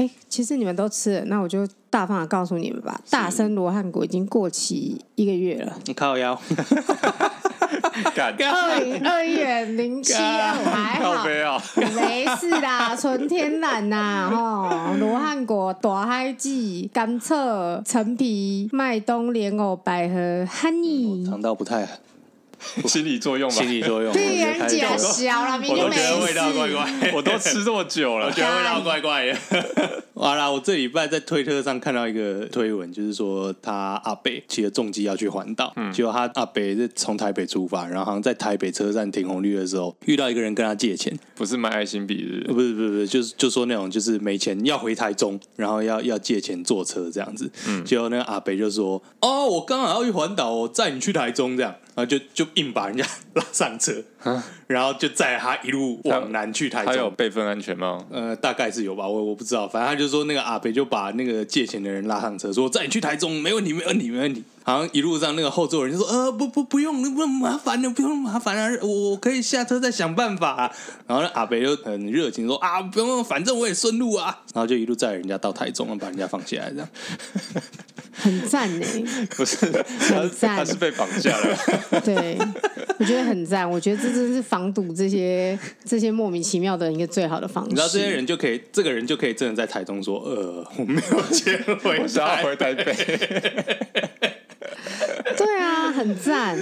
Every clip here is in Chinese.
哎，其实你们都吃了，那我就大方的告诉你们吧，大生罗汉果已经过期一个月了。你靠腰。二零二一元零七二还好，没事啦，纯天然呐，哦，罗汉果、大海蓟、甘蔗、陈皮、麦冬、莲藕、百合、honey，尝到不太。心理作用吧，心理作用。对，人家小了。我都觉得味道怪怪，我都吃这么久了，我觉得味道怪怪的。好啦，我这礼拜在推特上看到一个推文，就是说他阿北骑着重机要去环岛，嗯，结果他阿北是从台北出发，然后好像在台北车站停红绿的时候遇到一个人跟他借钱，不是卖爱心笔是不是？不是不是不是，就是就说那种就是没钱要回台中，然后要要借钱坐车这样子，嗯，结果那个阿北就说：“哦，我刚好要去环岛，我载你去台中这样。”然后就就硬把人家拉上车，然后就载他一路往南去台中。他有备份安全吗？呃，大概是有吧，我我不知道。反正他就说那个阿北就把那个借钱的人拉上车，说载你去台中，没问题，没问题，没问题。好像一路上那个后座人就说：“呃，不不不用，不用麻烦的，不用麻烦啊，我我可以下车再想办法啊。”然后那阿北就很热情说：“啊，不用，反正我也顺路啊。”然后就一路载人家到台中，把人家放下来，这样。很赞呢，不是，很赞，他是被绑架了。对，我觉得很赞。我觉得这真是防堵这些 这些莫名其妙的一个最好的方式。你知道这些人就可以，这个人就可以真的在台中说：“呃，我没有钱回，我想要回台北。”对啊，很赞，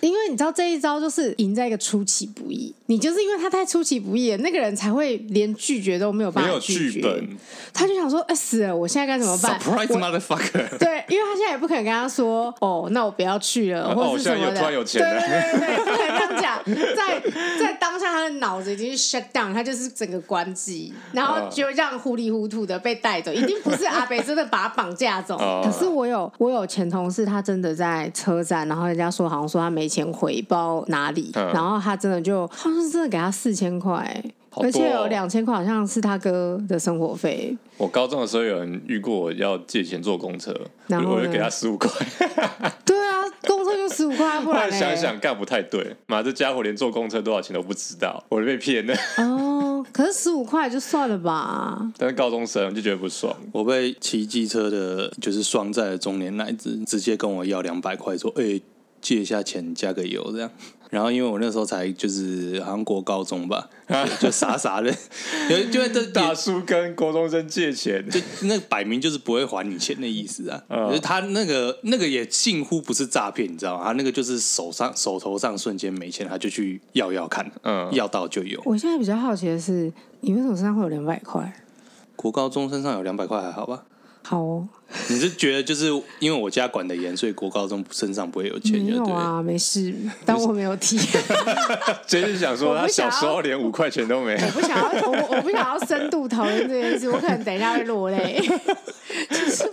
因为你知道这一招就是赢在一个出其不意。你就是因为他太出其不意了，那个人才会连拒绝都没有办法拒绝。没有剧本，他就想说：“哎，死了，我现在该怎么办？”Surprise motherfucker！对，因为他现在也不可能跟他说：“哦，那我不要去了。”或者是什么的。哦，现在有突然有钱了。对对对对，不在在当下，他的脑子已经 shut down，他就是整个关机，然后就让糊里糊涂的被带走。一定不是阿北真的把他绑架走。可是我有我有前同事，他真的在车站，然后人家说好像说他没钱回，不知道哪里，然后他真的就。是真的给他四千块，哦、而且有两千块好像是他哥的生活费。我高中的时候有人遇过我要借钱坐公车，然后我就给他十五块。对啊，公车就十五块，不然想想干不太对。妈，这家伙连坐公车多少钱都不知道，我就被骗了。哦，可是十五块就算了吧。但是高中生就觉得不爽。我被骑机车的，就是双载的中年男子，直接跟我要两百块，说：“哎、欸，借一下钱，加个油这样。”然后因为我那时候才就是好像国高中吧，就傻傻的，因为这大叔跟国中生借钱，就那摆明就是不会还你钱的意思啊。嗯、他那个那个也近乎不是诈骗，你知道吗？他那个就是手上手头上瞬间没钱，他就去要要看，嗯，要到就有。我现在比较好奇的是，你为什么身上会有两百块？国高中身上有两百块还好吧？好哦，你是觉得就是因为我家管的严，所以国高中身上不会有钱？没有啊，没事，当我没有提。真是想说，他小时候连五块钱都没有。我不想要，我我不想要深度讨论这件事，我可能等一下会落泪。就是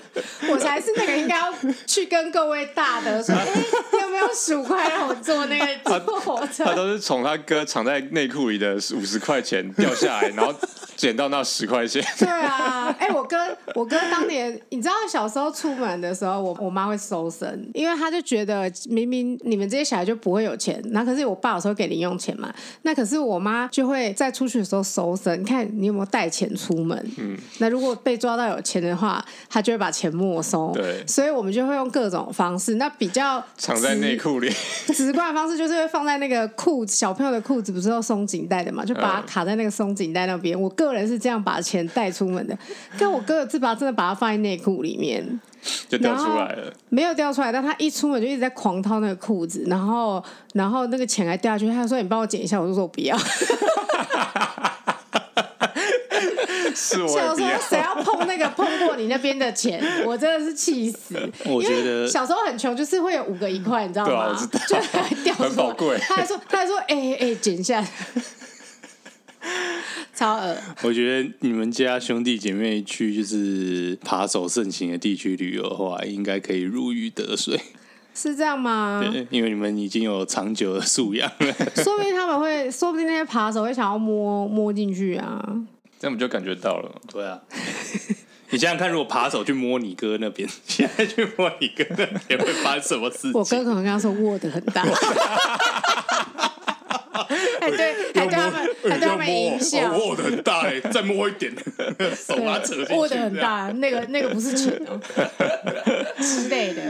我才是那个应该要去跟各位大德说，哎，你有没有十五块让我坐那个坐火车？他都是从他哥藏在内裤里的五十块钱掉下来，然后捡到那十块钱。对啊，哎，我哥，我哥当年。你知道小时候出门的时候，我我妈会搜身，因为她就觉得明明你们这些小孩就不会有钱，那可是我爸有时候给零用钱嘛，那可是我妈就会在出去的时候搜身，你看你有没有带钱出门。嗯，那如果被抓到有钱的话，她就会把钱没收。对，所以我们就会用各种方式，那比较藏在内裤里，直观的方式就是会放在那个裤子，小朋友的裤子不是要松紧带的嘛，就把它卡在那个松紧带那边。嗯、我个人是这样把钱带出门的，但我哥是把真的把它放在内裤里面就掉出来了，没有掉出来，但他一出门就一直在狂掏那个裤子，然后然后那个钱还掉下去，他说：“你帮我捡一下。”我就说：“我不要。”是我小时候谁要碰那个碰过你那边的钱，我真的是气死。我觉得小时候很穷，就是会有五个一块，你知道吗？就还掉出来，很宝贵。他还说：“他还说，哎哎，捡一下。”超恶！我觉得你们家兄弟姐妹去就是扒手盛行的地区旅游的话，应该可以如鱼得水。是这样吗？对，因为你们已经有长久的素养了。说不定他们会，说不定那些扒手会想要摸摸进去啊。这样不就感觉到了？对啊。你想想看，如果扒手去摸你哥那边，现在去摸你哥那边会发生什么事情？我哥可能跟他说握的很大。还对，还对他们，还对他们影响。握的很大哎，再摸一点，手扯进去。握的很大，那个那个不是钱哦之类的。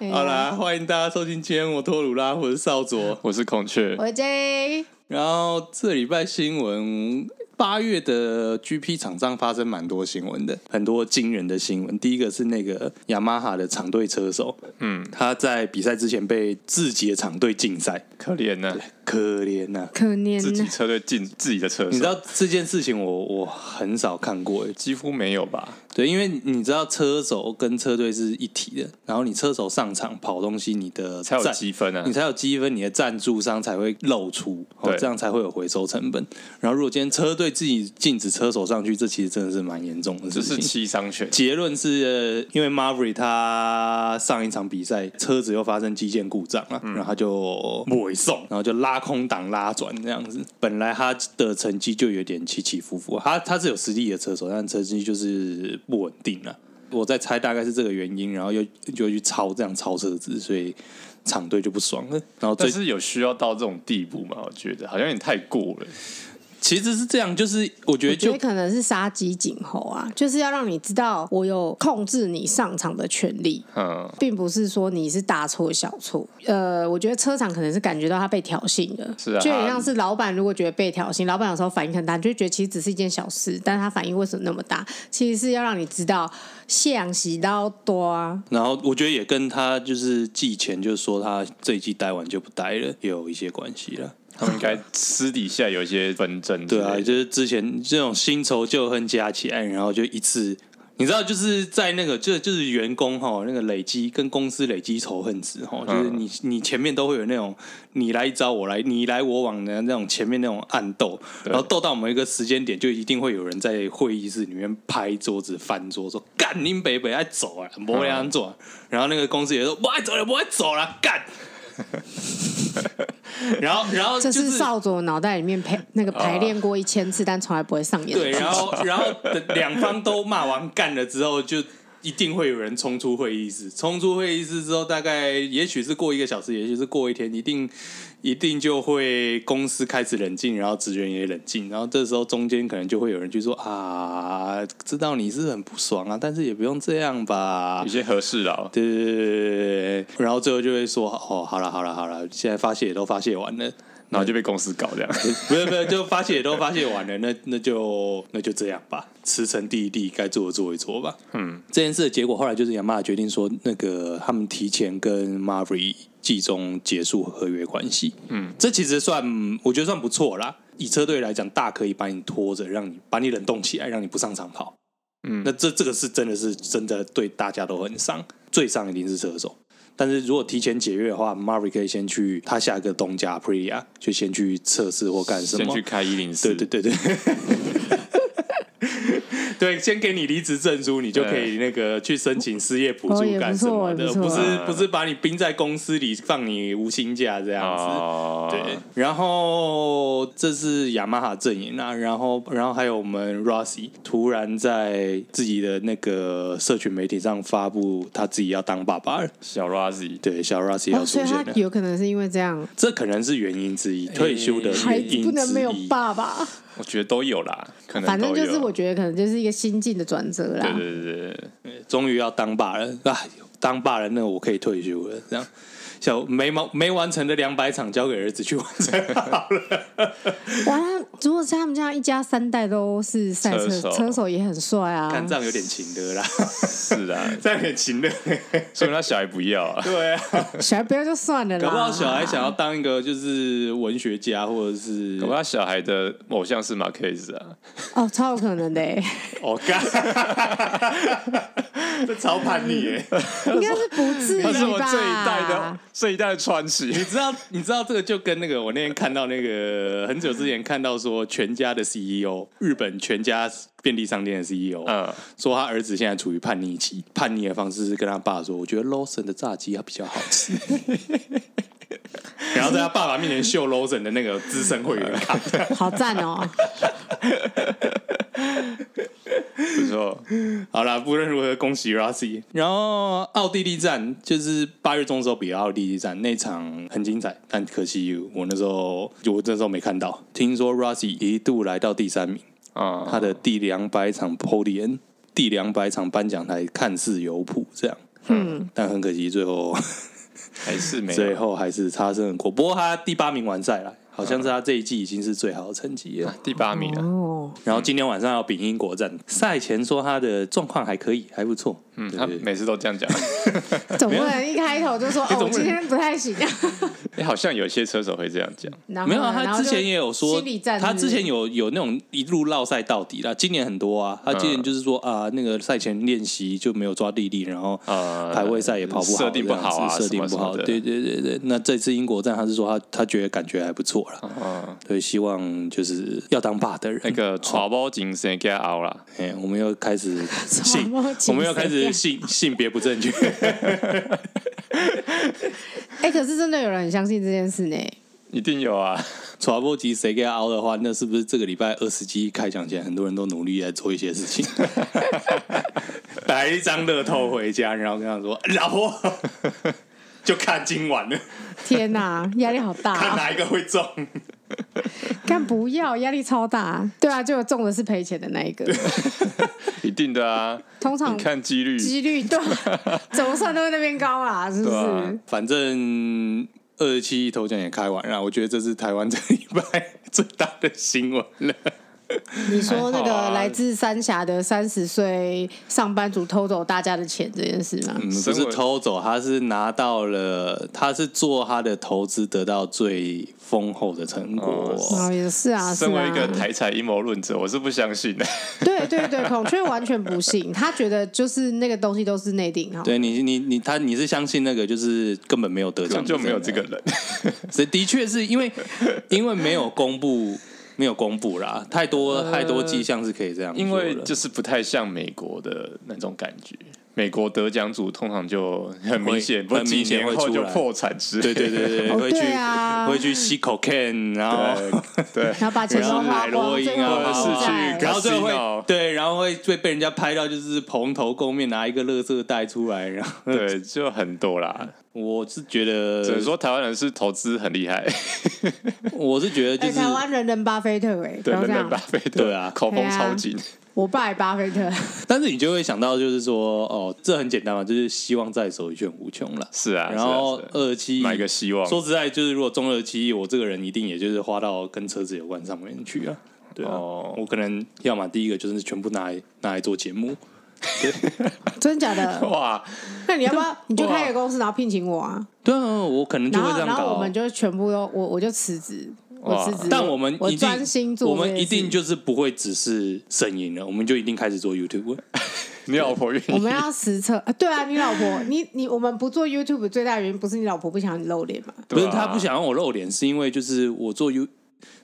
好啦，欢迎大家收听今天我托鲁拉，我是少佐，我是孔雀，我是 J。然后这礼拜新闻。八月的 GP 场上发生蛮多新闻的，很多惊人的新闻。第一个是那个雅马哈的厂队车手，嗯，他在比赛之前被自己的厂队禁赛，可怜呢，可怜呐，可怜。自己车队禁自己的车手，你知道这件事情我我很少看过，几乎没有吧？对，因为你知道车手跟车队是一体的，然后你车手上场跑东西，你的才有积分啊，你才有积分，你的赞助商才会露出，哦，这样才会有回收成本。然后如果今天车队自己禁止车手上去，这其实真的是蛮严重的，这是七伤拳。结论是因为 Maverick 他上一场比赛车子又发生机件故障了，嗯、然后他就不送，然后就拉空档拉转这样子。本来他的成绩就有点起起伏伏，他他是有实力的车手，但成绩就是不稳定了。我在猜大概是这个原因，然后又就去超这样超车子，所以厂队就不爽了。然后但是有需要到这种地步吗？我觉得好像有点太过了。其实是这样，就是我觉得就觉得可能是杀鸡儆猴啊，就是要让你知道我有控制你上场的权利，嗯，并不是说你是大错小错。呃，我觉得车厂可能是感觉到他被挑衅了，是啊，就很像是老板如果觉得被挑衅，老板有时候反应很大，就觉得其实只是一件小事，但他反应为什么那么大？其实是要让你知道线洗到多啊。然后我觉得也跟他就是季前就是说他这一季待完就不待了，也有一些关系了。他们应该私底下有一些纷争，对啊，就是之前这种新仇旧恨加起来，然后就一次，你知道，就是在那个就就是员工哈，那个累积跟公司累积仇恨值哈，就是你你前面都会有那种你来一招我来你来我往的那种前面那种暗斗，然后斗到某一个时间点，就一定会有人在会议室里面拍桌子翻桌说干你北北爱走啊，不会这样做，然后那个公司也说不爱走了不爱走了干。然后，然后、就是、这是少佐脑袋里面排那个排练过一千次，但从来不会上演。对，然后，然后两方都骂完干了之后，就一定会有人冲出会议室。冲出会议室之后，大概也许是过一个小时，也许是过一天，一定。一定就会公司开始冷静，然后职员也冷静，然后这时候中间可能就会有人去说啊，知道你是很不爽啊，但是也不用这样吧，有些和事佬，对对对对，然后最后就会说哦，好了好了好了，现在发泄也都发泄完了，然后就被公司搞这样，没有没有，就发泄也都发泄完了，那那就那就这样吧，辞呈递一递，该做的做一做吧。嗯，这件事的结果后来就是雅马哈决定说，那个他们提前跟 Maverick 季中结束合约关系，嗯，这其实算我觉得算不错啦。以车队来讲，大可以把你拖着，让你把你冷冻起来，让你不上场跑。嗯，那这这个是真的是真的对大家都很伤，最伤一定是车手。但是如果提前解约的话，Maverick 可以先去他下一个东家 Aprilia 就先去测试或干什么，先去开一零四，对对对对。对，先给你离职证书，你就可以那个去申请失业补助干什么的，不是不是把你冰在公司里放你无薪假这样子。对，然后这是雅马哈阵营啊，然后然后还有我们 Rossi 突然在自己的那个社群媒体上发布他自己要当爸爸。了，小 Rossi 对小 Rossi 要出现了，有可能是因为这样，这可能是原因之一，退休的原因之一，不能没有爸爸。我觉得都有啦，可能反正就是我觉得可能就是一个心境的转折啦。对对对对，终于要当爸了啊！当爸了，那我可以退休了，这样。小没完没完成的两百场交给儿子去完成好了。哇，如果是他们家一家三代都是赛车车手，车手也很帅啊。看这样有点情的啦，是啊，这样有点情的，说明他小孩不要啊。对啊，小孩不要就算了啦。搞不好小孩想要当一个就是文学家，或者是搞不好小孩的偶像是马克斯啊。哦，超有可能的。我干，这超叛逆耶。应该是不至于吧？他是我这一代的。这一代的传奇，你知道？你知道这个就跟那个我那天看到那个很久之前看到说全家的 CEO，日本全家便利商店的 CEO，嗯，说他儿子现在处于叛逆期，叛逆的方式是跟他爸说：“我觉得 Lawson 的炸鸡它比较好吃。” 然后在他爸爸面前秀 Lawson 的那个资深会员卡，好赞哦。不错，好了，不论如何，恭喜 Rossi。然后奥地利站就是八月中的时候比奥地利站那场很精彩，但可惜我那时候就我那时候没看到。听说 Rossi 一度来到第三名啊，他的第两百场 Podium，第两百场颁奖台看似有谱这样，嗯，但很可惜最后还是没，最后还是差生过。不过他第八名完赛了。好像是他这一季已经是最好的成绩了，第八名了。哦，然后今天晚上要比英国站，赛前说他的状况还可以，还不错。嗯，他每次都这样讲。总不能一开头就说 哦，我今天不太行。哎，好像有些车手会这样讲。没有啊，他之前也有说，他之前有有那种一路绕赛到底啦。今年很多啊，他今年就是说啊，那个赛前练习就没有抓地力，然后排位赛也跑不好，设定不好啊，设定不好。对对对对，那这次英国站他是说他他觉得感觉还不错。嗯，对，希望就是要当爸的人，那个传播精神给熬了。哎，我们又开始 性，我们又开始性 性别不正确。哎，可是真的有人很相信这件事呢？一定有啊！传播机谁给熬的话，那是不是这个礼拜二十集开奖前，很多人都努力在做一些事情，带一张乐透回家，然后跟他说：“老婆。” 就看今晚了。天哪，压力好大啊。看哪一个会中？看不要，压力超大。对啊，就中的是赔钱的那一个。一定的啊。通常看几率，几率对，怎么算都在那边高啦，是不是？啊、反正二十七亿头奖也开完了，我觉得这是台湾这礼拜最大的新闻了。你说那个来自三峡的三十岁上班族偷走大家的钱这件事吗？嗯，不是偷走，他是拿到了，他是做他的投资得到最丰厚的成果。哦，也是啊。身为一个台财阴谋论者，我是不相信的。对对对，孔雀完全不信，他觉得就是那个东西都是内定哈。对你你你他你是相信那个就是根本没有得奖，就没有这个人。所以的确是因为因为没有公布。没有公布啦，太多太多迹象是可以这样，因为就是不太像美国的那种感觉。美国得奖组通常就很明显，很明显会就破产之类，对对对对，会去会去吸 cocaine，然后对，然后把钱都花光，是去，然后最后会对，然后会被被人家拍到，就是蓬头垢面拿一个垃圾袋出来，然后 对，就很多啦。我是觉得，只能说台湾人是投资很厉害。我是觉得，就是台湾人人巴菲特哎，对，人人巴菲特，对啊，口风超紧。我拜巴菲特，但是你就会想到，就是说，哦，这很简单嘛，就是希望在手，一卷无穷了。是啊，然后二十七亿买个希望。说实在，就是如果中二十七，我这个人一定也就是花到跟车子有关上面去啊。对啊，哦、我可能要么第一个就是全部拿来拿来做节目。对，真假的？哇，那你要不要你就开个公司，然后聘请我啊？对啊，我可能就会这样搞。然后我们就全部都我我就辞职。哇但我们一定，我，我们一定就是不会只是声音了，我们就一定开始做 YouTube。你老婆愿意？我们要实测啊！对啊，你老婆，你你我们不做 YouTube 最大的原因不是你老婆不想你露脸吗？不是，她不想让我露脸，是因为就是我做 You，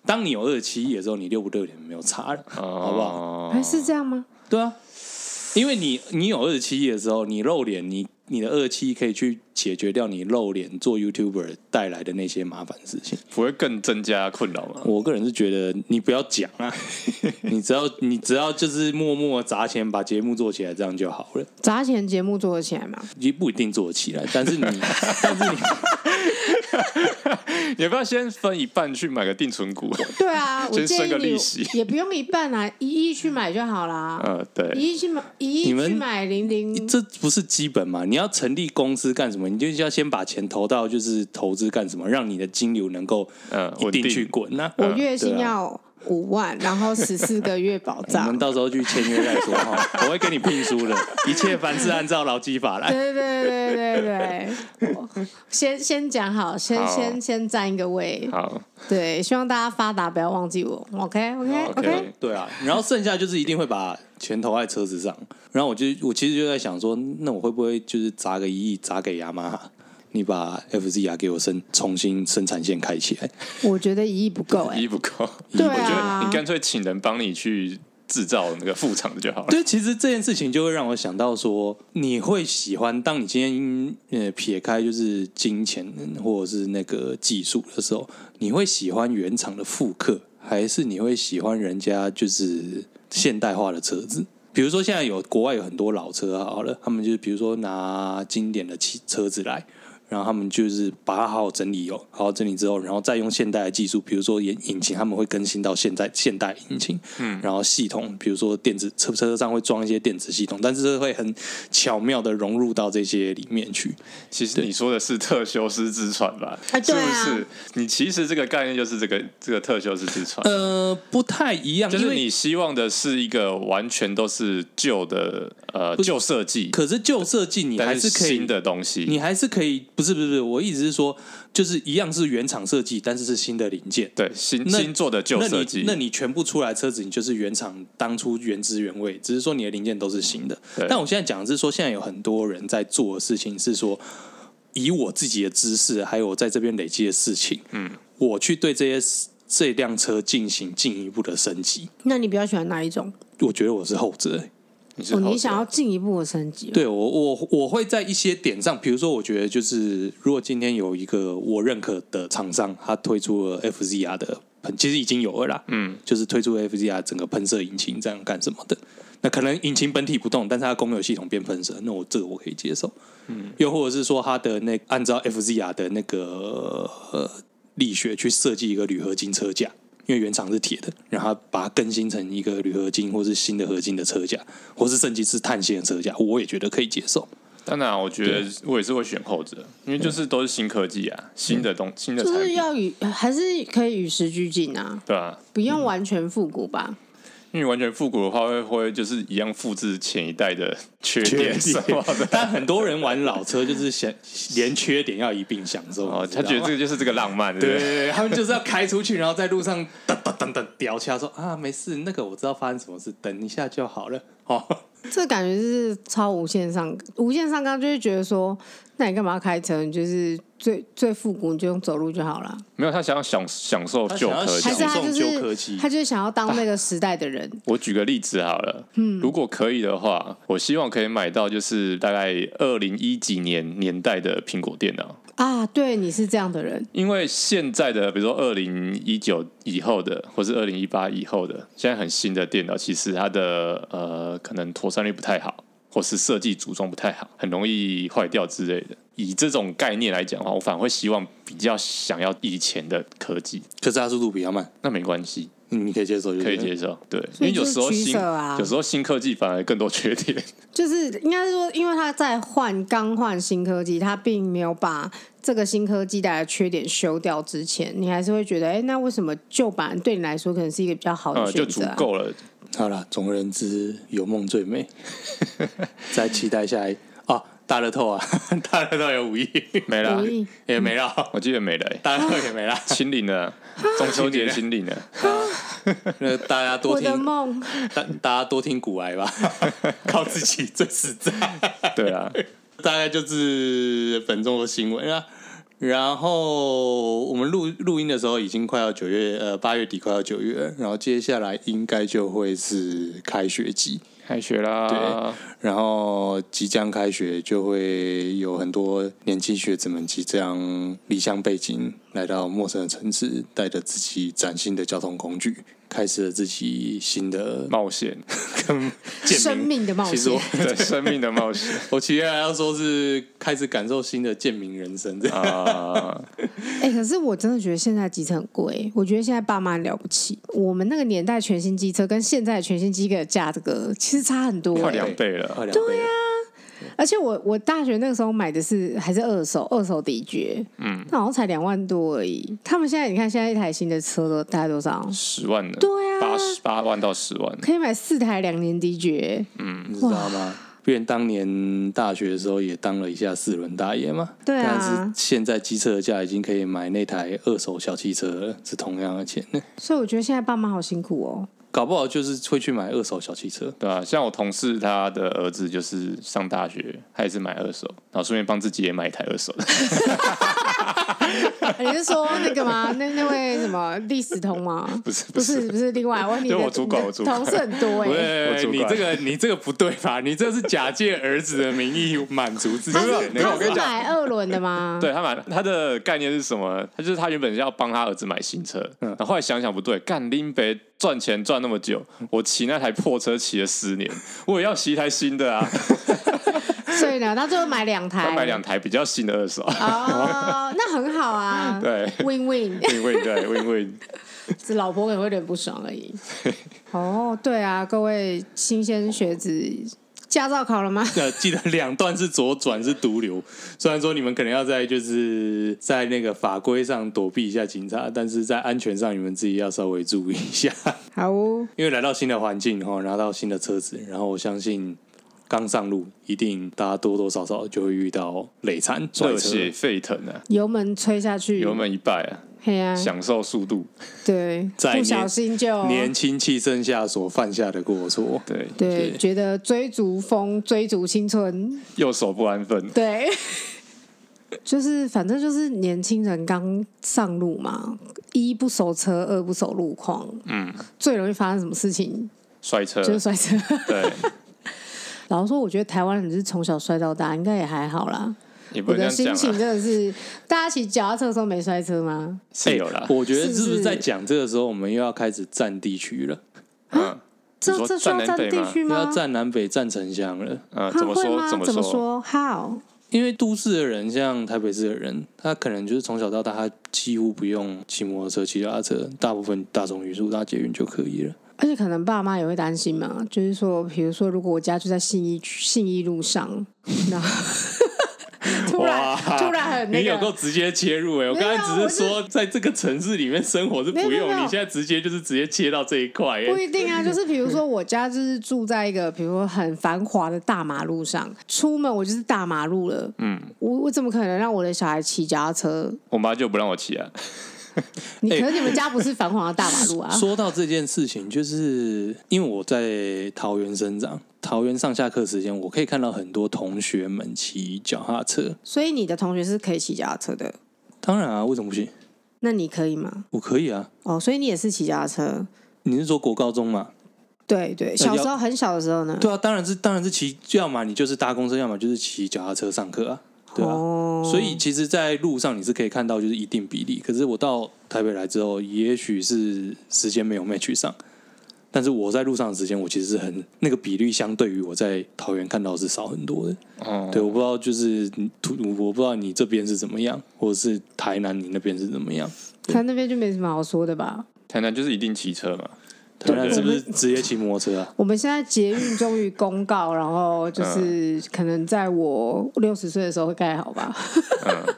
当你有二十七亿的时候，你露不露脸没有差了，好不好？还是这样吗？对啊，因为你你有二十七亿的时候，你露脸你。你的二期可以去解决掉你露脸做 YouTuber 带来的那些麻烦事情，不会更增加困扰吗？我个人是觉得你不要讲啊，你只要你只要就是默默砸钱把节目做起来，这样就好了。砸钱节目做得起来吗？也不一定做得起来，但是你，但是你。你要不要先分一半去买个定存股？对啊，先生个利息，也不用一半啊，一亿去买就好啦。嗯，对，一亿去买，一亿去买零零，这不是基本嘛？你要成立公司干什么？你就要先把钱投到就是投资干什么，让你的金流能够呃稳定去滚呢？我月薪要。五万，然后十四个月保障。我们到时候去签约再说哈，我会给你聘书的，一切凡事按照劳基法来。对对对对对，先先讲好，先好先先占一个位。好，对，希望大家发达不要忘记我。OK OK OK。对啊，然后剩下就是一定会把钱投在车子上，然后我就我其实就在想说，那我会不会就是砸个一亿砸给雅马哈？你把 FZR 给我生重新生产线开起来，我觉得一亿不够哎、欸，一亿不够。对啊，我觉得你干脆请人帮你去制造那个副厂的就好了。对，其实这件事情就会让我想到说，你会喜欢当你今天呃撇开就是金钱或者是那个技术的时候，你会喜欢原厂的复刻，还是你会喜欢人家就是现代化的车子。比如说，现在有国外有很多老车，好了，他们就是比如说拿经典的汽车子来。然后他们就是把它好好整理哦，好好整理之后，然后再用现代的技术，比如说引引擎，他们会更新到现在现代引擎，嗯，然后系统，比如说电子车车上会装一些电子系统，但是会很巧妙的融入到这些里面去。其实你说的是特修斯之船吧？啊，对啊，是不是？你其实这个概念就是这个这个特修斯之船，呃，不太一样，就是你希望的是一个完全都是旧的呃旧设计，可是旧设计你还是可以新的东西，你还是可以。不是不是不是，我意思是说，就是一样是原厂设计，但是是新的零件，对，新新做的旧设计。那你全部出来车子，你就是原厂当初原汁原味，只是说你的零件都是新的。但我现在讲的是说，现在有很多人在做的事情是说，以我自己的知识，还有我在这边累积的事情，嗯，我去对这些这辆车进行进一步的升级。那你比较喜欢哪一种？我觉得我是后者、欸。你哦，你想要进一步的升级？对我，我我会在一些点上，比如说，我觉得就是，如果今天有一个我认可的厂商，他推出了 FZR 的喷，其实已经有了啦，嗯，就是推出 FZR 整个喷射引擎这样干什么的，那可能引擎本体不动，但是它公有系统变喷射，那我这个我可以接受，嗯，又或者是说，它的那按照 FZR 的那个呃力学去设计一个铝合金车架。因为原厂是铁的，然后把它更新成一个铝合金或是新的合金的车架，或是甚至是碳纤的车架，我也觉得可以接受。当然，我觉得我也是会选后者，因为就是都是新科技啊，新的东新的，就是要与还是可以与时俱进啊，对啊，不用完全复古吧。因为完全复古的话，会会就是一样复制前一代的缺点什么的。但很多人玩老车就是想连缺点要一并享受，哦，他觉得这个就是这个浪漫。对对对，他们就是要开出去，然后在路上噔噔噔噔掉下，说啊没事，那个我知道发生什么事，等一下就好了。哦，这感觉是超无限上无限上纲，就会觉得说。那你干嘛要开车？你就是最最复古，你就用走路就好了。没有，他想要享享受旧科技，还是他就是他就是想要当那个时代的人。啊，我举个例子好了，嗯，如果可以的话，我希望可以买到就是大概二零一几年年代的苹果电脑啊。对，你是这样的人。因为现在的，比如说二零一九以后的，或是二零一八以后的，现在很新的电脑，其实它的呃可能妥善率不太好。或是设计组装不太好，很容易坏掉之类的。以这种概念来讲的话，我反而会希望比较想要以前的科技，可是它速度比较慢，那没关系，嗯，你可以接受，可以接受。对，因为有时候新，啊、有时候新科技反而更多缺点。就是应该是说，因为它在换刚换新科技，它并没有把这个新科技带来的缺点修掉之前，你还是会觉得，哎、欸，那为什么旧版对你来说可能是一个比较好的选择、啊嗯？就足够了。好了，总而言之，有梦最美。再期待下一哦，大乐透啊，大乐透有五亿没了，也没了，我记得没了，大乐透也没了，清零了，中秋节清零了。那大家多听，大大家多听古癌吧，靠自己最实在。对啊，大概就是本周的新闻啊。然后我们录录音的时候已经快要九月，呃，八月底快要九月，然后接下来应该就会是开学季，开学啦。对，然后即将开学，就会有很多年轻学子们即将离乡背井，来到陌生的城市，带着自己崭新的交通工具。开始了自己新的冒险，跟生命的冒险。其实我对生命的冒险，我其实还要说是开始感受新的贱民人生这样。啊，哎、欸，可是我真的觉得现在机车很贵。我觉得现在爸妈很了不起。我们那个年代全新机车跟现在的全新机车的价格其实差很多，快两倍了。对呀、啊。而且我我大学那个时候买的是还是二手二手的确，嗯，那好像才两万多而已。他们现在你看，现在一台新的车都大概多少？十万呢？对啊，八十八万到十万，可以买四台两年的确。嗯，你知道吗？别人当年大学的时候也当了一下四轮大爷嘛。对啊。但是现在机车的价已经可以买那台二手小汽车了，是同样的钱。所以我觉得现在爸妈好辛苦哦。搞不好就是会去买二手小汽车，对啊，像我同事他的儿子就是上大学，他也是买二手，然后顺便帮自己也买一台二手的。你是说那个吗？那那位什么历史通吗？不是不是不是，另外我问你的我主管我主管同事很多哎、对，你这个你这个不对吧？你这是假借儿子的名义满足自己他是的那个。没有我跟你讲他是买二轮的吗？对他买他的概念是什么？他就是他原本是要帮他儿子买新车，然后后来想想不对，干拎北赚钱赚那么久，我骑那台破车骑了十年，我也要骑一台新的啊。所以呢，他最后买两台，他买两台比较新的二手。哦，那很好啊。对，win win。win win 对 win win。这老婆可能会有点不爽而已。哦，对啊，各位新鲜学子，驾照考了吗？呃，记得两段是左转是毒瘤，虽然说你们可能要在就是在那个法规上躲避一下警察，但是在安全上你们自己要稍微注意一下。好哦，因为来到新的环境哈，拿到新的车子，然后我相信刚上路，一定大家多多少少就会遇到累残、摔热血。沸腾啊！油门吹下去，油门一拜啊，嘿啊，享受速度。对，在不小心就年轻气盛下所犯下的过错，对，对，觉得追逐风，追逐青春，右手不安分。对，就是反正就是年轻人刚上路嘛，一不熟车，二不熟路况，嗯，最容易发生什么事情摔车。就是摔车。对，老实说，我觉得台湾人是从小摔到大，应该也还好啦。也不我的能这样讲啊。心情真的是，大家骑脚踏车的时候没摔车吗？是有啦。我觉得是不是在讲这个时候，我们又要开始占地区了？嗯，这这需要占站南北吗？地区又要？占南北、占城乡了。嗯，他怎么会吗？说？怎么么说？说？How？因为都市的人，像台北市的人，他可能就是从小到大，他几乎不用骑摩托车、骑脚踏车，大部分大众运输、搭捷运就可以了。而且可能爸妈也会担心嘛，就是说，比如说，如果我家就在信义信义路上，然后 突然突然很那你有够，直接切入哎、欸！我刚才只是说，在这个城市里面生活是不用，你现在直接就是直接切到这一块哎、不一定啊，就是比如说我家就是住在一个比如说很繁华的大马路上，出门我就是大马路了，嗯，我我怎么可能让我的小孩骑脚踏车？我妈就不让我骑啊。你哎可是你们家不是繁华的大马路啊？说到这件事情，就是因为我在桃园生长，桃园上下课时间，我可以看到很多同学们骑脚踏车。所以你的同学是可以骑脚踏车的，当然啊，为什么不行？那你可以吗？我可以啊。哦，所以你也是骑脚踏车？你是说国高中吗？对对，小时候很小的时候呢？对啊，当然是当然是骑，要么你就是搭公车，要么就是骑脚踏车上课啊。对啊，哦所以其实，在路上你是可以看到就是一定比例。可是我到台北来之后，也许是时间没有 match 上，但是我在路上的时间，我其实是很那个比例，相对于我在桃园看到是少很多的。哦，对，我不知道就是土，我不知道你这边是怎么样，或者是台南你那边是怎么样？他那边就没什么好说的吧？台南就是一定骑车嘛。台南是不是直接骑摩托车啊？我们现在捷运终于公告，然后就是可能在我六十岁的时候会盖好吧？嗯，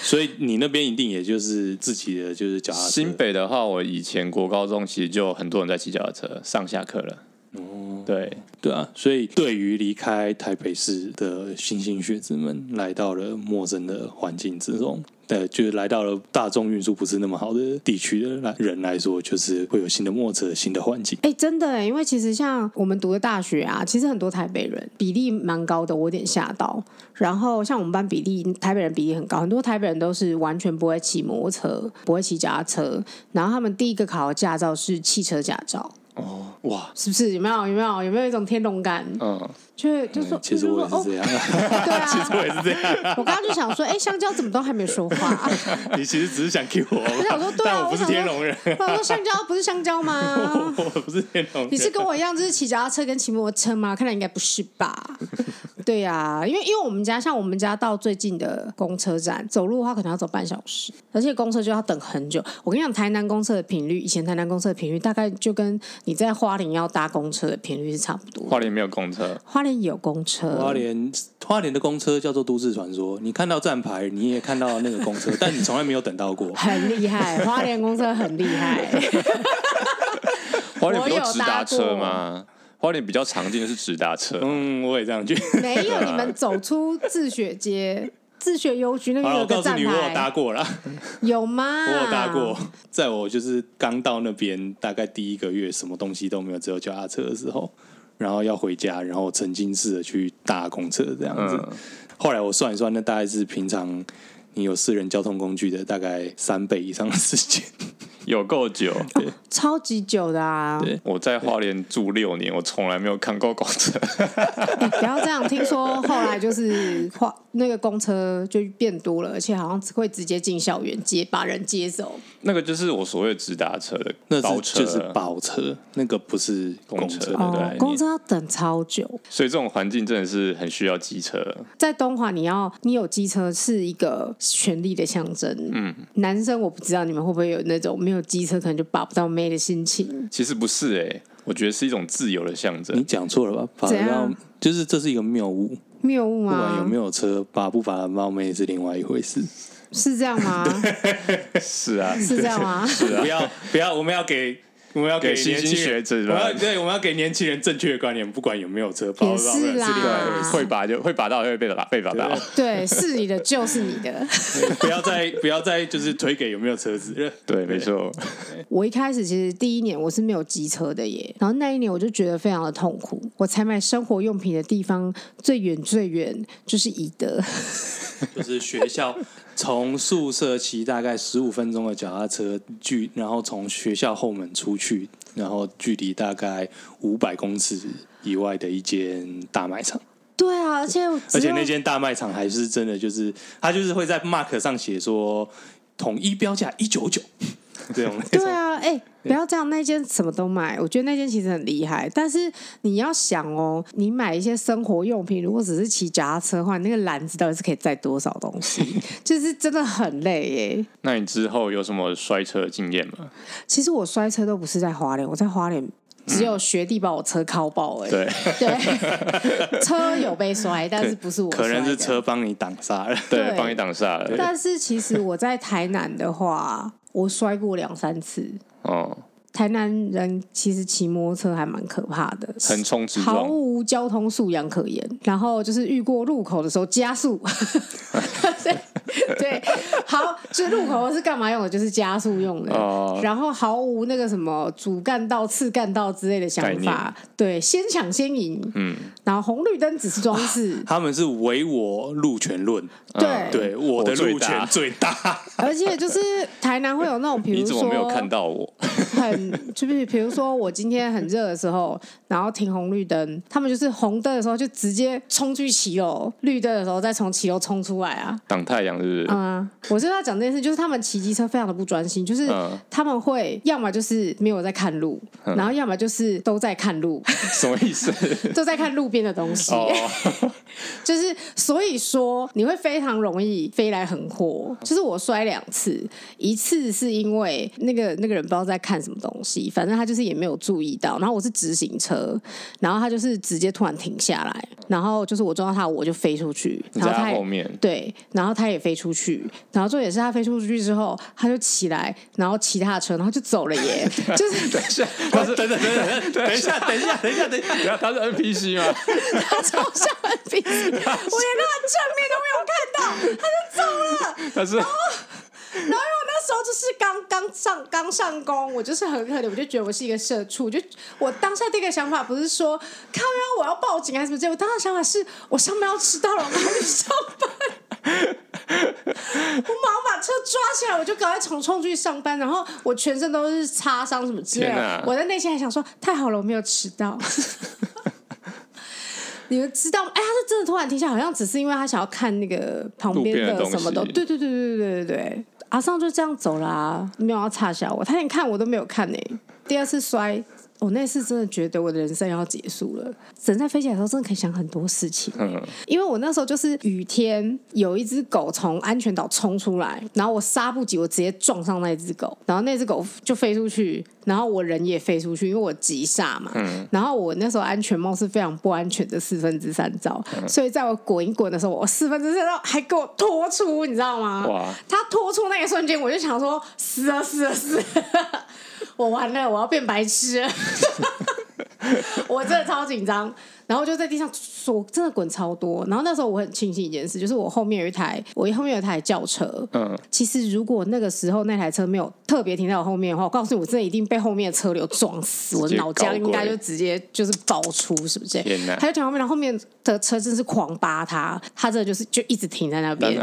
所以你那边一定也就是自己的就是脚踏车。新北的话，我以前国高中其实就很多人在骑脚踏车上下课了。哦，对，对啊，所以对于离开台北市的新兴学子们，来到了陌生的环境之中，对，就是来到了大众运输不是那么好的地区的来人来说，就是会有新的摩托车、新的环境。哎，真的哎，因为其实像我们读的大学啊，其实很多台北人比例蛮高的，我有点吓到。然后像我们班比例，台北人比例很高，很多台北人都是完全不会骑摩托车，不会骑脚踏车，然后他们第一个考的驾照是汽车驾照，哦，哇，是不是？有没有？有没有？有没有一种天龙感？嗯，就会就说，嗯其实我是说这样，哦，对啊，其实我也是这样。我刚刚就想说，哎，香蕉怎么都还没说话？你其实只是想 Q 我，我想说，对啊，但我不是天龙人，我想说香蕉不是香蕉吗？我不是天龙人。你是跟我一样，就是骑脚踏车跟骑摩托车吗？看来应该不是吧？对呀、啊，因为因为我们家像我们家到最近的公车站，走路的话可能要走半小时，而且公车就要等很久。我跟你讲，台南公车的频率，以前台南公车的频率大概就跟你在花莲要搭公车的频率是差不多。花莲没有公车，花莲有公车，花莲花莲的公车叫做都市传说，你看到站牌，你也看到那个公车，但你从来没有等到过。很厉害，花莲公车很厉害。花莲不我有直达车吗？花莲比较常见的是直达车。嗯，我也这样觉得。没有，你们走出自雪街、自学邮局那个站我告诉你，我有搭牌，过啦，有吗？我有搭过。在我就是刚到那边，大概第一个月，什么东西都没有，只有脚踏车的时候，然后要回家，然后沉浸式的去搭公车这样子。嗯，后来我算一算，那大概是平常你有私人交通工具的大概三倍以上的时间。有够久，对，超级久的啊！对，我在花莲住六年，我从来没有看过公车。你不要这样，听说后来就是花那个公车就变多了，而且好像只会直接进校园接把人接走。那个就是我所谓直达车的那包车，就是包车，那个不是公车，公车哦，公车要等超久，所以这种环境真的是很需要机车。在东华，你要你有机车是一个权力的象征。嗯，男生我不知道你们会不会有那种没有。机车可能就把不到妹的心情，其实不是哎、欸，我觉得是一种自由的象征。你讲错了吧？把到就是这是一个谬误，谬误吗？不管有没有车，把不把到妹是另外一回事，是这样吗？是啊，是这样吗？是啊，不要不要，我们要给。我们要给年轻学子，我要对，我们要给年轻人正确的观念，不管有没有车，也是啦，会把就会把到，会被拔被拔到。对，是你的就是你的，不要再不要再就是推给有没有车子。对，没错。我一开始其实第一年我是没有机车的耶，然后那一年我就觉得非常的痛苦。我采买生活用品的地方最远最远就是宜德，就是学校。从宿舍骑大概十五分钟的脚踏车距，然后从学校后门出去，然后距离大概五百公尺以外的一间大卖场。对啊，而且而且那间大卖场还是真的，就是他就是会在 Mark 上写说统一标价一九九。对啊，哎、欸，不要这样，那间什么都买，我觉得那间其实很厉害。但是你要想哦，你买一些生活用品，如果只是骑脚踏车的话，那个篮子到底是可以载多少东西？就是真的很累耶。那你之后有什么摔车的经验吗？其实我摔车都不是在花莲，我在花莲只有学弟把我车敲爆而已。对对，车有被摔，但是不是我摔，可能是车帮你挡煞了，对，帮你挡煞了。但是其实我在台南的话。我摔过两三次哦。台南人其实骑摩托车还蛮可怕的，横冲直撞，毫无交通素养可言。然后就是遇过路口的时候加速，对 对，好，就路口是干嘛用的？就是加速用的。哦、然后毫无那个什么主干道、次干道之类的想法，对，先抢先赢。嗯，然后红绿灯只是装饰，他们是唯我路权论，对、嗯、对，我的路权最大。而且就是台南会有那种，比如说，你怎么没有看到我？很。就是比如说我今天很热的时候，然后停红绿灯，他们就是红灯的时候就直接冲去骑楼，绿灯的时候再从骑楼冲出来啊，挡太阳是不是？嗯，我就要讲这件事，就是他们骑机车非常的不专心，就是他们会要么就是没有在看路，然后要么就是都在看路，什么意思？都在看路边的东西，就是所以说你会非常容易飞来横祸。就是我摔两次，一次是因为那个那个人不知道在看什么东西。反正他就是也没有注意到，然后我是直行车，然后他就是直接突然停下来，然后就是我撞到他，我就飞出去，然后他，他后面对，然后他也飞出去，然后重点是他飞出去之后，他就起来，然后骑他的车，然后就走了耶，就是等一下，他是等等等等等一下，等一下，等一下，等一下，他是 NPC 吗？他超像 NPC，我连他的正面都没有看到，他就走了，他是。然后我那时候就是刚刚上刚上工，我就是很可怜，我就觉得我是一个社畜。就我当下第一个想法不是说靠腰我要报警还是什么我当下想法是我上班要迟到了，我还去上班。我马上把车抓起来，我就赶快冲冲去上班，然后我全身都是擦伤什么之类的。我在内心还想说，太好了，我没有迟到。你们知道吗？哎、他是真的突然停下，好像只是因为他想要看那个旁边的什么的。对对对对对对对阿尚就这样走啦、啊，没有要擦下我，他连看我都没有看呢、第二次摔我那次真的觉得我的人生要结束了。人在飞起来的时候，真的可以想很多事情。嗯，因为我那时候就是雨天，有一只狗从安全岛冲出来，然后我刹不及，我直接撞上那只狗，然后那只狗就飞出去，然后我人也飞出去，因为我急刹嘛。嗯。然后我那时候安全帽是非常不安全的四分之三罩，嗯、所以在我滚一滚的时候，我四分之三罩还给我拖出，你知道吗？哇！他拖出那一瞬间，我就想说死了死了死了。我完了，我要变白痴。我真的超紧张。然后就在地上说，真的滚超多。然后那时候我很庆幸一件事，就是我后面有一台，我后面有一台轿车。嗯，其实如果那个时候那台车没有特别停在我后面的话，我告诉你，我真的一定被后面的车流撞死，我的脑浆应该就直接就是爆出，是不是？天哪！他就停后面，然后后面的车真是狂扒他，他这就是就一直停在那边。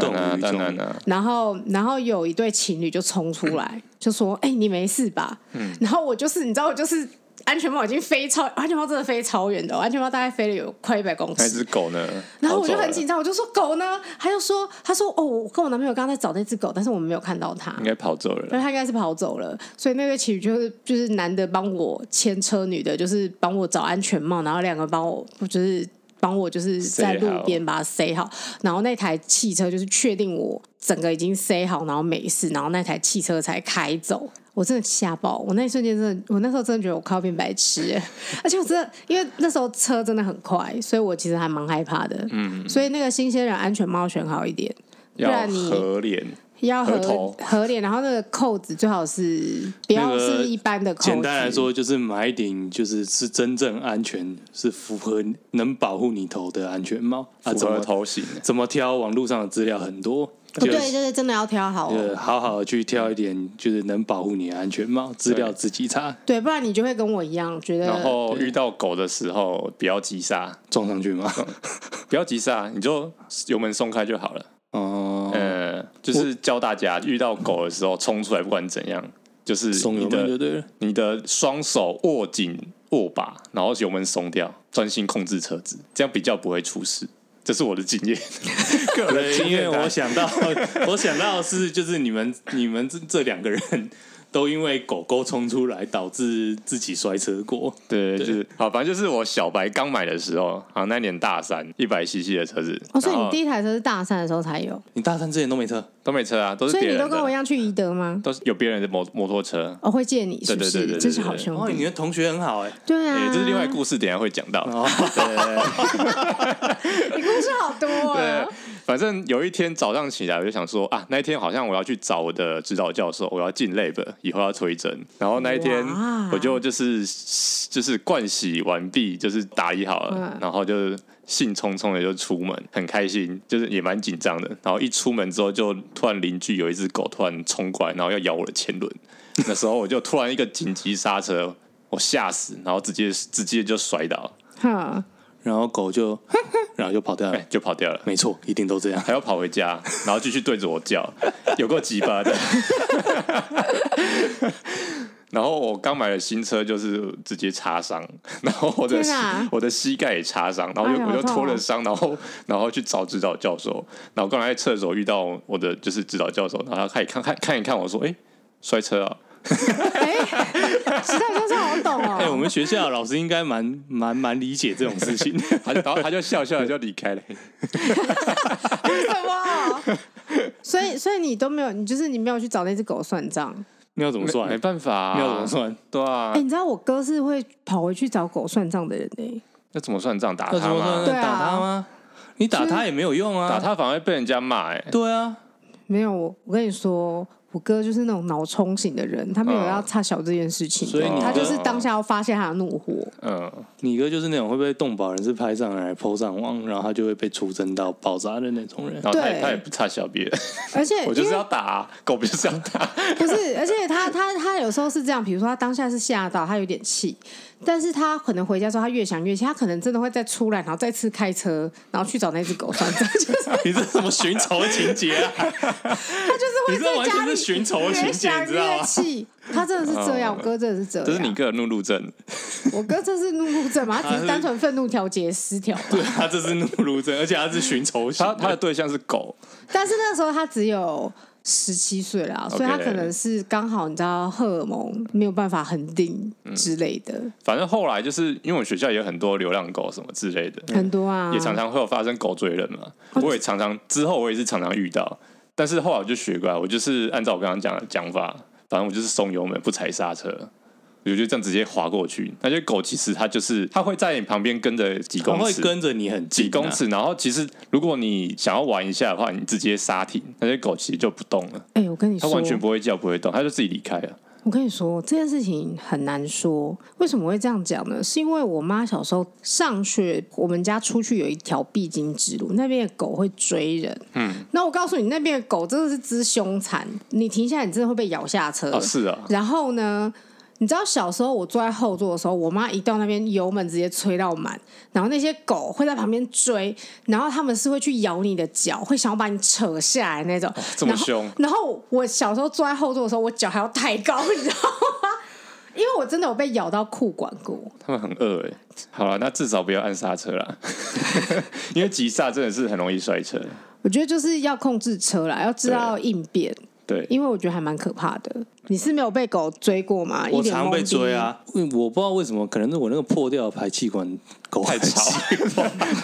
然后，然后有一对情侣就冲出来，嗯、就说：“哎、欸，你没事吧？”嗯，然后我就是，你知道，我就是。安全帽已经飞超，安全帽真的飞超远的，哦，安全帽大概飞了有快一百公尺。那只狗呢？然后我就很紧张，我就说狗呢？他就说，他说哦，我跟我男朋友刚刚在找那只狗，但是我们没有看到它，应该跑走了。对，他应该是跑走了。所以那个情侣就是就是男的帮我牵车，女的就是帮我找安全帽，然后两个帮我就是帮我就是在路边把它塞好，然后那台汽车就是确定我整个已经塞好，然后没事，然后那台汽车才开走。我真的吓爆！我那一瞬间真的，我那时候真的觉得我快要变白痴，而且我真的，因为那时候车真的很快，所以我其实还蛮害怕的。嗯，所以那个新鲜人安全帽选好一点，不然你合脸要合合脸，然后那个扣子最好是不要是一般的扣子。简单来说，就是买一顶就是是真正安全、是符合能保护你头的安全帽啊。符合头型，怎么挑？网络上的资料很多。不 对，就是真的要挑好，好好的去挑一点，就是能保护你的安全帽。资料自己查，对，不然你就会跟我一样觉得。然后遇到狗的时候，不要急刹，撞上去吗？不要急刹，你就油门松开就好了。哦，呃，就是教大家遇到狗的时候冲出来，不管怎样，就是你的你的双手握紧握把，然后油门松掉，专心控制车子，这样比较不会出事。这是我的经验，个人经验。我想到，我想到是就是你们你们这这两个人。都因为狗狗冲出来，导致自己摔车过。对，对就是好，反正就是我小白刚买的时候，好那年大三一百 CC 的车子。哦，所以你第一台车是大三的时候才有？你大三之前都没车，都没车啊，都是。所以你都跟我一样去宜德吗？都是有别人的摩摩托车。我、哦、会借你是不是，对对对，对，对，对，对，对，这是好兄弟。哦，你的同学很好哎。对啊，这是另外故事，等下会讲到。哦、对，对，对，你故事好多啊。对，反正有一天早上起来，我就想说啊，那一天好像我要去找我的指导教授，我要进 lab，以后要推针。然后那一天，我就就是就是灌洗完毕，就是打理好了，然后就兴冲冲的就出门，很开心，就是也蛮紧张的。然后一出门之后，就突然邻居有一只狗突然冲过来，然后要咬我的前轮。那时候我就突然一个紧急刹车，我吓死，然后直接直接就摔倒。然后狗就，然后就跑掉了，就跑掉了。没错，一定都这样，还要跑回家，然后继续对着我叫，有够鸡巴的。然后我刚买的新车就是直接擦伤，然后我的我的膝盖也擦伤，然后就我就拖了伤，然后然后去找指导教授，然后刚才在厕所遇到我的就是指导教授，然后他看看看一看我说，哎，摔车啊。哎，指导教授好懂哦。哎，我们学校老师应该蛮蛮蛮理解这种事情，他就然后他就笑笑的就离开了。为什么？所以所以你都没有，你就是你没有去找那只狗算账。你要怎么算？没办法、啊，你要怎么算？对啊。哎、欸，你知道我哥是会跑回去找狗算账的人呢、欸？那怎么算账？打他吗？对啊，打他吗？你打他也没有用啊，打他反而会被人家骂哎、欸。对啊，没有我，我跟你说。我哥就是那种脑冲型的人，他没有要插小这件事情，所以他就是当下要发泄他的怒火。嗯，你哥就是那种会被动保人士拍上来 PO 上网，然后他就会被出征到爆炸的那种人。然后他也他也不插小别人，而且我就是要打、啊、狗，不就是要打？不是，而且他他他有时候是这样，比如说他当下是吓到，他有点气。但是他可能回家之后，他越想越气，他可能真的会再出来，然后再次开车，然后去找那只狗算账。就是你这是什么寻仇情节啊？他就是会在家里寻仇情节，你知道吗？他真的是这样，我哥真的是这样。这是你哥的怒路症。我哥这是怒路症嘛？他只是单纯愤怒调节失调。对，他这是怒路症，而且他是寻仇型。他他的对象是狗，但是那个时候他只有。十七岁了，所以他可能是刚好你知道荷尔蒙没有办法恒定之类的。嗯、反正后来就是因为我们学校也有很多流浪狗什么之类的，很多啊，也常常会有发生狗追人嘛。我也常常之后我也是常常遇到，但是后来我就学乖，我就是按照我刚刚讲的讲法，反正我就是松油门不踩刹车。我就这样直接滑过去。那些狗其实它就是它会在你旁边跟着几公尺，会跟着你很近、啊、几公尺。然后其实如果你想要玩一下的话，你直接刹停，那些狗其实就不动了。哎、欸，我跟你说，它完全不会叫，不会动，它就自己离开了。我跟你说这件事情很难说，为什么会这样讲呢？是因为我妈小时候上学，我们家出去有一条必经之路，那边的狗会追人。嗯，那我告诉你，那边的狗真的是之凶残，你停下来，你真的会被咬下车。哦，是啊。然后呢？你知道小时候我坐在后座的时候，我妈一到那边油门直接吹到满，然后那些狗会在旁边追，然后他们是会去咬你的脚，会想要把你扯下来那种。哦，这么凶。然后我小时候坐在后座的时候，我脚还要抬高，你知道吗？因为我真的有被咬到裤管过。他们很饿哎。好了，那至少不要按刹车啦，因为急刹真的是很容易摔车。我觉得就是要控制车啦，要知道应变。对，因为我觉得还蛮可怕的。你是没有被狗追过吗？我常被追啊，因为我不知道为什么，可能是我那个破掉的排气管，狗太吵。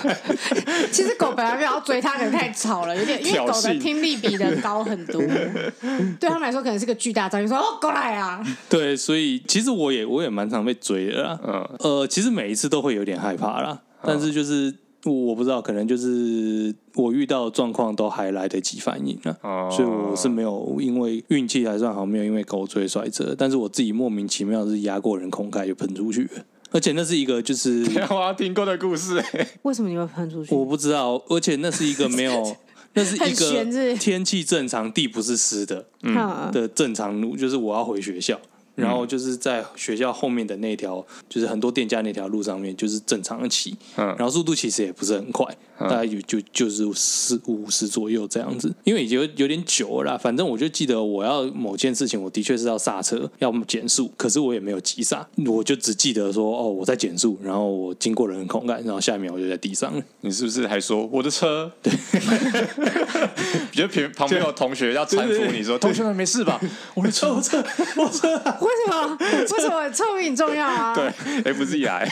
其实狗本来没有要追它，可能太吵了，有点。因为狗的听力比人高很多，对他们来说可能是个巨大噪音。说哦，过来啊！对，所以其实我也我也蛮常被追的啦。嗯，呃，其实每一次都会有点害怕啦，但是就是。我不知道，可能就是我遇到的状况都还来得及反应了，啊，oh. 所以我是没有因为运气还算好，没有因为狗追摔车，但是我自己莫名其妙是压过人空盖就喷出去了，而且那是一个就是 我听过的故事，为什么你会喷出去？我不知道，而且那是一个没有，那是一个天气正常，地不是湿的，嗯，的正常路，就是我要回学校。然后就是在学校后面的那条，就是很多店家那条路上面，就是正常的骑，嗯，然后速度其实也不是很快，大概有就就是四五十左右这样子，因为已经有有点久了啦，反正我就记得我要某件事情，我的确是要刹车，要减速，可是我也没有急刹，我就只记得说哦我在减速，然后我经过人孔干，然后下一秒我就在地上了。你是不是还说我的车？对，觉得旁旁边有同学要搀扶你说，同学们没事吧？我的车，我车，我车。为什么？为什么车比你重要啊？对，F Z I，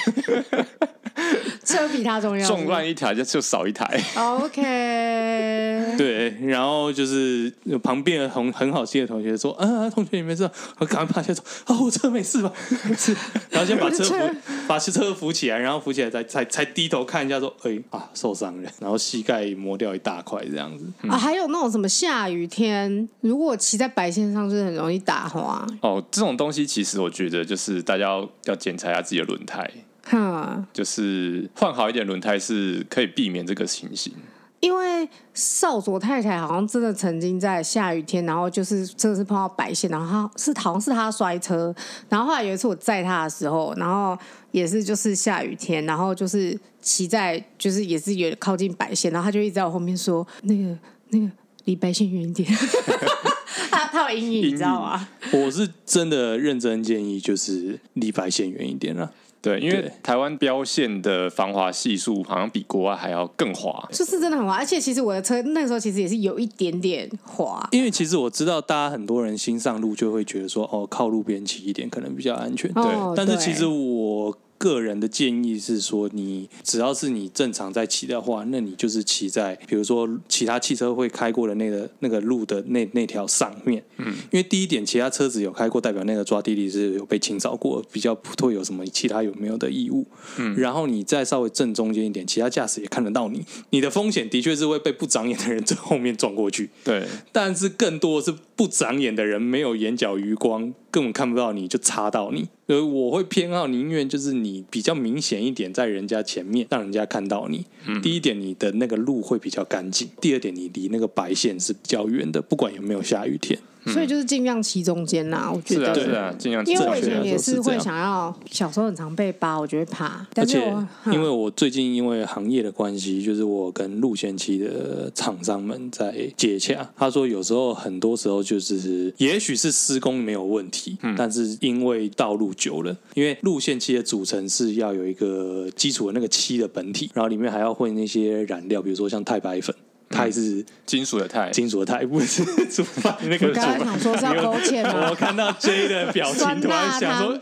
车比他重要。纵乱一条就就少一台。OK。对，然后就是旁边的同很好心的同学说：“啊，同学你没事，我赶快趴下说，啊，我车没事吧？没事。”然后先把车扶，把车扶起来，然后扶起来才才才低头看一下说：“哎啊，受伤了，然后膝盖磨掉一大块这样子。嗯”啊，还有那种什么下雨天，如果骑在白线上，就是很容易打滑。哦，这种。东西其实我觉得就是大家要要检查一下自己的轮胎，哈，就是换好一点轮胎是可以避免这个情形。因为少佐太太好像真的曾经在下雨天，然后就是真的是碰到白线，然后他是好像是他摔车，然后后来有一次我载他的时候，然后也是就是下雨天，然后就是骑在就是也是有靠近白线，然后他就一直在我后面说那个 那个离白线远一点。他他有阴影，你知道吗？我是真的认真建议，就是离白线远一点了。对，因为台湾标线的防滑系数好像比国外还要更滑，就是真的很滑。而且其实我的车那个时候其实也是有一点点滑。因为其实我知道，大家很多人新上路就会觉得说，哦，靠路边骑一点可能比较安全。哦、对，但是其实我。个人的建议是说，你只要是你正常在骑的话，那你就是骑在比如说其他汽车会开过的那个那个路的那那条上面。嗯，因为第一点，其他车子有开过，代表那个抓地力是有被清扫过，比较不会有什么其他有没有的异物。嗯，然后你再稍微正中间一点，其他驾驶也看得到你，你的风险的确是会被不长眼的人从后面撞过去。对，但是更多是不长眼的人没有眼角余光。根本看不到你就插到你，所以我会偏好宁愿就是你比较明显一点，在人家前面让人家看到你。嗯、第一点，你的那个路会比较干净；第二点，你离那个白线是比较远的，不管有没有下雨天。所以就是尽量骑中间呐，我觉得是啊，尽量。因为我以前也是会想要，小时候很常被扒，我就会怕。而且因为我最近因为行业的关系，就是我跟路线漆的厂商们在接洽，他说有时候很多时候就是，也许是施工没有问题，但是因为道路久了，因为路线漆的组成是要有一个基础的那个漆的本体，然后里面还要混那些染料，比如说像钛白粉。钛是金属的钛，金属的钛不是煮饭。那个。我刚刚想说是要勾芡吗？我看到 J 的表情，突然想说，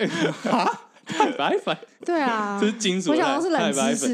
啊，太白粉。对啊，这是金属。我想说是冷知识，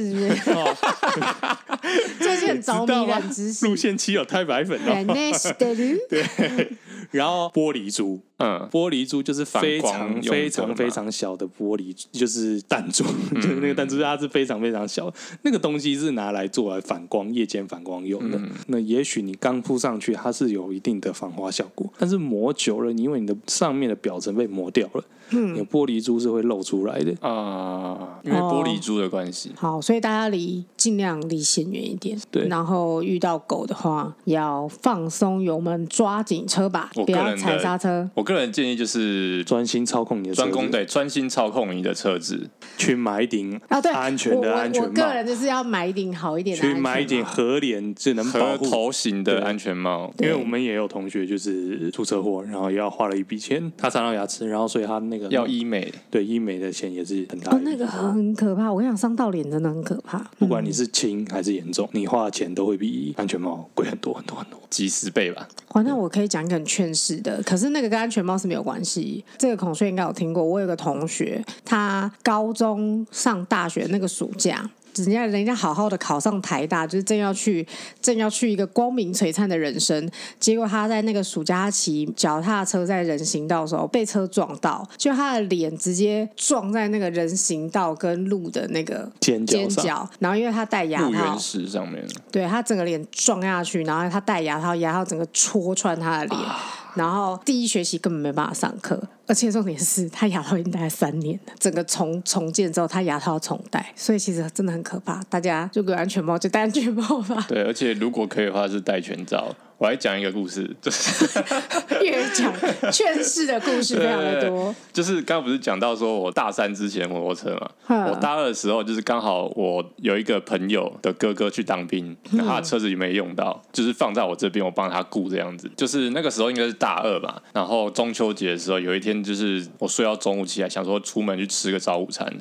最近很着迷冷知识。路线漆有太白粉哦。对。然后玻璃珠，嗯，玻璃珠就是非常非常非常小的玻璃，就是弹珠，嗯、就是那个弹珠，它是非常非常小。那个东西是拿来做来反光、夜间反光用的。嗯、那也许你刚铺上去，它是有一定的防滑效果，但是磨久了，因为你的上面的表层被磨掉了。嗯，有玻璃珠是会露出来的啊，因为玻璃珠的关系。好，所以大家离尽量离线远一点。对，然后遇到狗的话，要放松油门，抓紧车把，不要踩刹车。我个人建议就是专心操控你的专攻，对，专心操控你的车子，去买一顶啊，对，安全的安全帽。我个人就是要买一顶好一点的，去买一顶合脸智能保护头型的安全帽。因为我们也有同学就是出车祸，然后也要花了一笔钱，他伤到牙齿，然后所以他那个要医美。对医美的钱也是很大，哦，那个很可怕。我跟你讲，伤到脸真的很可怕。不管你是轻还是严重，你花的钱都会比安全帽贵很多很多很多，几十倍吧。哇，那我可以讲一个很劝世的，可是那个跟安全帽是没有关系。这个孔雀应该有听过。我有个同学，他高中上大学那个暑假。人家人家好好的考上台大，就是正要去正要去一个光明璀璨的人生，结果他在那个暑假骑脚踏车在人行道的时候被车撞到，就他的脸直接撞在那个人行道跟路的那个尖角，尖角，然后因为他戴牙套，路缘石上面，对，他整个脸撞下去，然后他戴牙套，牙套整个戳穿他的脸。啊然后第一学期根本没办法上课，而且重点是他牙套已经戴了三年了，整个重重建之后他牙套要重戴，所以其实真的很可怕。大家如果有安全帽就戴安全帽吧。对，而且如果可以的话是戴全罩。我来讲一个故事，就是 越讲劝世的故事非常的多。就是刚刚不是讲到说我大三之前摩托车嘛，我大二的时候就是刚好我有一个朋友的哥哥去当兵，那他的车子也没用到，就是放在我这边，我帮他雇这样子。就是那个时候应该是大二吧，然后中秋节的时候有一天，就是我睡到中午起来，想说出门去吃个早午餐。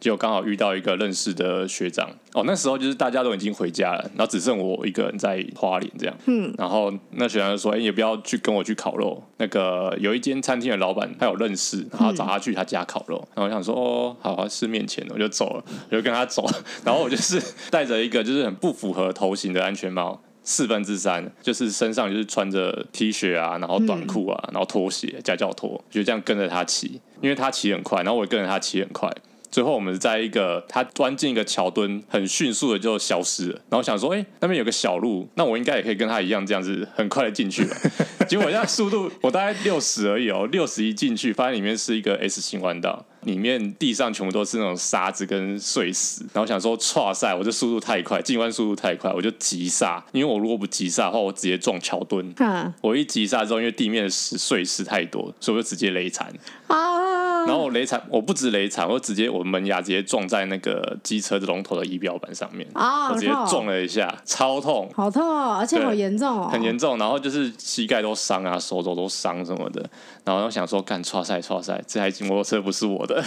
结果刚好遇到一个认识的学长哦，那时候就是大家都已经回家了，然后只剩我一个人在花莲这样。嗯，然后那学长就说：“哎，也不要去跟我去烤肉。那个有一间餐厅的老板他有认识，然后找他去他家烤肉。然后我想说：哦，好，啊，吃面前，我就走了，我就跟他走。然后我就是 戴着一个就是很不符合头型的安全帽，四分之三，就是身上就是穿着 T 恤啊，然后短裤啊，然后拖鞋夹脚拖，就这样跟着他骑，因为他骑很快，然后我也跟着他骑很快。最后我们在一个他钻进一个桥墩，很迅速的就消失了。然后想说，哎、欸，那边有个小路，那我应该也可以跟他一样这样子很快的进去了。结果我现在速度我大概六十而已哦，六十一进去，发现里面是一个 S 型弯道。里面地上全部都是那种沙子跟碎石，然后想说，剉赛，我这速度太快，进弯速度太快，我就急刹，因为我如果不急刹的话，我直接撞桥墩。嗯，我一急刹之后，因为地面的石碎石太多，所以我就直接雷残。啊，然后我雷惨，我不止雷惨，我直接我门牙直接撞在那个机车的龙头的仪表板上面。啊，我直接撞了一下，超痛，好痛哦，而且好严重哦，很严重，然后就是膝盖都伤啊，手肘都伤什么的，然后我想说，干刷赛刷赛，这台摩托车不是我的。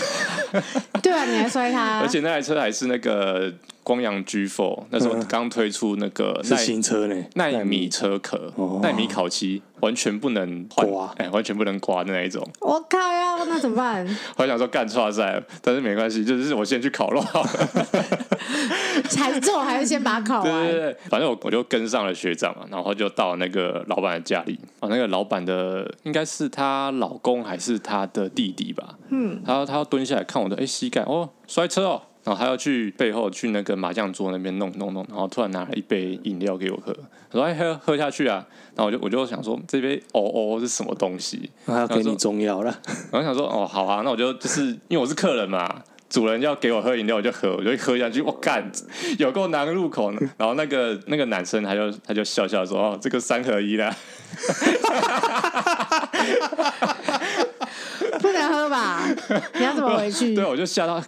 对啊，你还摔他，而且那台车还是那个光阳 G Four，那时候刚推出那个是新车呢，耐米车壳，耐米烤漆，完全不能刮，哎，完全不能刮的那一种。我靠呀，那怎么办？我想说干剉赛，但是没关系，就是我先去烤肉。才做还是先把它烤完？对对对，反正我我就跟上了学长嘛，然后就到那个老板的家里。哦，那个老板的应该是她老公还是她的弟弟吧？嗯，然后他要蹲下来看我的，哎，膝盖哦，摔车哦，然后他要去背后去那个麻将桌那边弄弄弄，然后突然拿了一杯饮料给我喝，他说哎喝喝下去啊，然后我就我就想说这杯哦哦是什么东西？他要给你中药了，然后想说哦好啊，那我就就是因为我是客人嘛。主人要给我喝饮料，我就喝，我就喝下去。我干，有够难入口呢。然后那个那个男生他就他就笑笑说：“哦，这个三合一啦。”不能喝吧？你要怎么回去？对，我就吓到。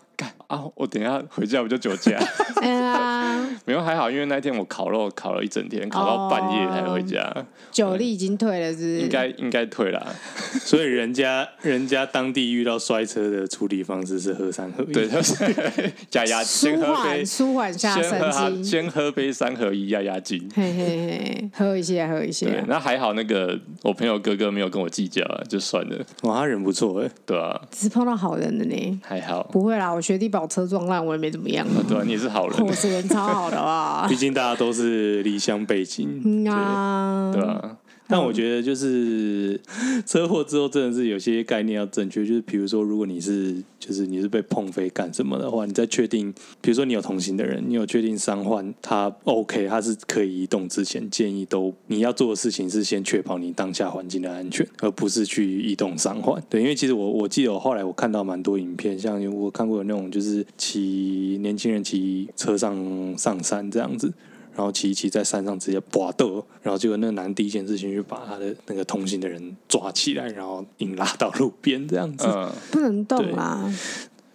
啊！我等一下回家我就酒驾。哎呀，没有还好，因为那天我烤肉烤了一整天，烤到半夜才回家。酒力已经退了，是不是？应该应该退了。所以人家人家当地遇到摔车的处理方式是喝三合一，对，就是 加压先喝杯，舒缓下神经，先喝杯三合一压压惊。嘿嘿嘿，喝一些喝一些。那还好，那个我朋友哥哥没有跟我计较，就算了。哇，他人不错哎，对啊，只是碰到好人的呢。还好，不会啦，我学弟把我车撞烂，我也没怎么样。对啊，你也是好人，我是人超好的啊。毕竟大家都是离乡背井。啊，对啊。但我觉得就是车祸之后，真的是有些概念要正确。就是比如说，如果你是就是你是被碰飞干什么的话，你在确定，比如说你有同行的人，你有确定伤患他 OK，他是可以移动之前，建议都你要做的事情是先确保你当下环境的安全，而不是去移动伤患。对，因为其实我我记得我后来我看到蛮多影片，像我看过有那种就是骑年轻人骑车上上山这样子。然后骑一骑在山上直接拔斗，然后结果那个男第一件事情就把他的那个同行的人抓起来，然后硬拉到路边这样子，嗯，不能动啦。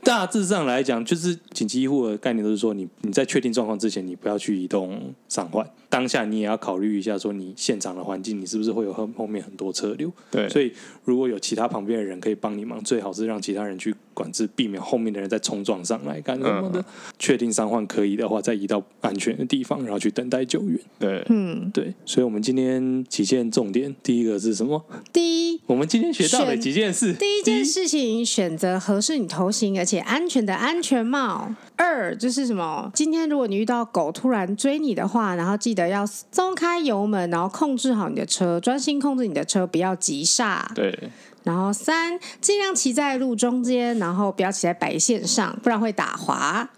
大致上来讲，就是紧急医护的概念都是说，你你在确定状况之前，你不要去移动伤患。当下你也要考虑一下，说你现场的环境，你是不是会有后后面很多车流？对，所以如果有其他旁边的人可以帮你忙，最好是让其他人去管制，避免后面的人再冲撞上来干什么的。嗯、确定伤患可以的话，再移到安全的地方，然后去等待救援。对，嗯，对。所以我们今天几件重点，第一个是什么？第一，我们今天学到的几件事。第一件事情，选择合适你头型而且安全的安全帽。二就是什么？今天如果你遇到狗突然追你的话，然后记得要松开油门，然后控制好你的车，专心控制你的车，不要急刹。对。然后三，尽量骑在路中间，然后不要骑在白线上，不然会打滑。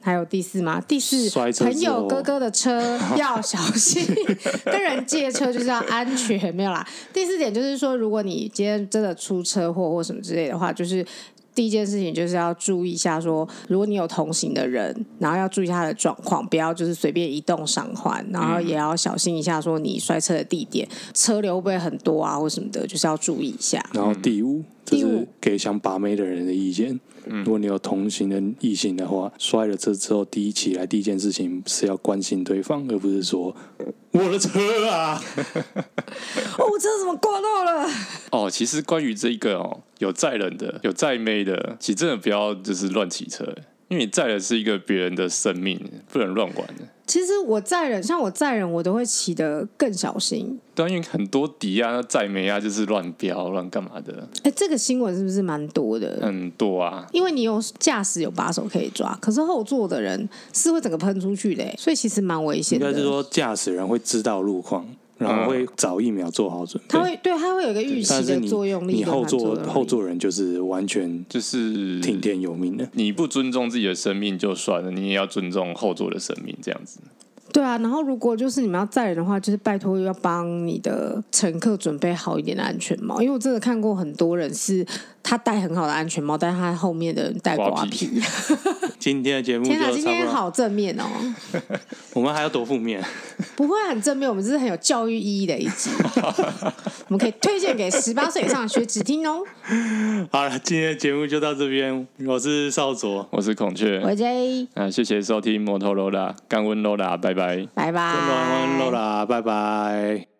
还有第四吗？第四，朋友哥哥的车 要小心，跟人借车就是要安全，没有啦。第四点就是说，如果你今天真的出车祸或什么之类的话，就是。第一件事情就是要注意一下说，说如果你有同行的人，然后要注意他的状况，不要就是随便移动伤患，然后也要小心一下，说你摔车的地点，车流会不会很多啊，或什么的，就是要注意一下。然后第五，这是给想把妹的人的意见。如果你有同行的异性的话，摔了车之后，第一起来第一件事情是要关心对方，而不是说我的车啊，哦，我车怎么挂到了？哦，其实关于这一个哦，有载人的，有载妹的，其实真的不要就是乱骑车，因为你载的是一个别人的生命，不能乱玩的。其实我载人，像我载人，我都会骑得更小心。对，因为很多敌啊、载没啊，就是乱飙、乱干嘛的。哎，这个新闻是不是蛮多的？很多啊，因为你有驾驶有把手可以抓，可是后座的人是会整个喷出去的，所以其实蛮危险的。应该是说驾驶人会知道路况。然后会早一秒做好准备，他会对，他会有一个预期的作用力。你后座后座人就是完全就是听天由命的。你不尊重自己的生命就算了，你也要尊重后座的生命，这样子。对啊，然后如果就是你们要载人的话，就是拜托要帮你的乘客准备好一点的安全帽，因为我真的看过很多人是他戴很好的安全帽，但是他后面的人戴瓜皮。今天的节目，天哪，今天好正面哦！我们还要多负面？不会很正面，我们这是很有教育意义的一集，我们可以推荐给十八岁以上的学子听哦。好了，今天的节目就到这边，我是少佐，我是孔雀，我是 J。啊，谢谢收听摩托罗拉，干温罗拉，拜拜。拜拜，拜拜，拜拜。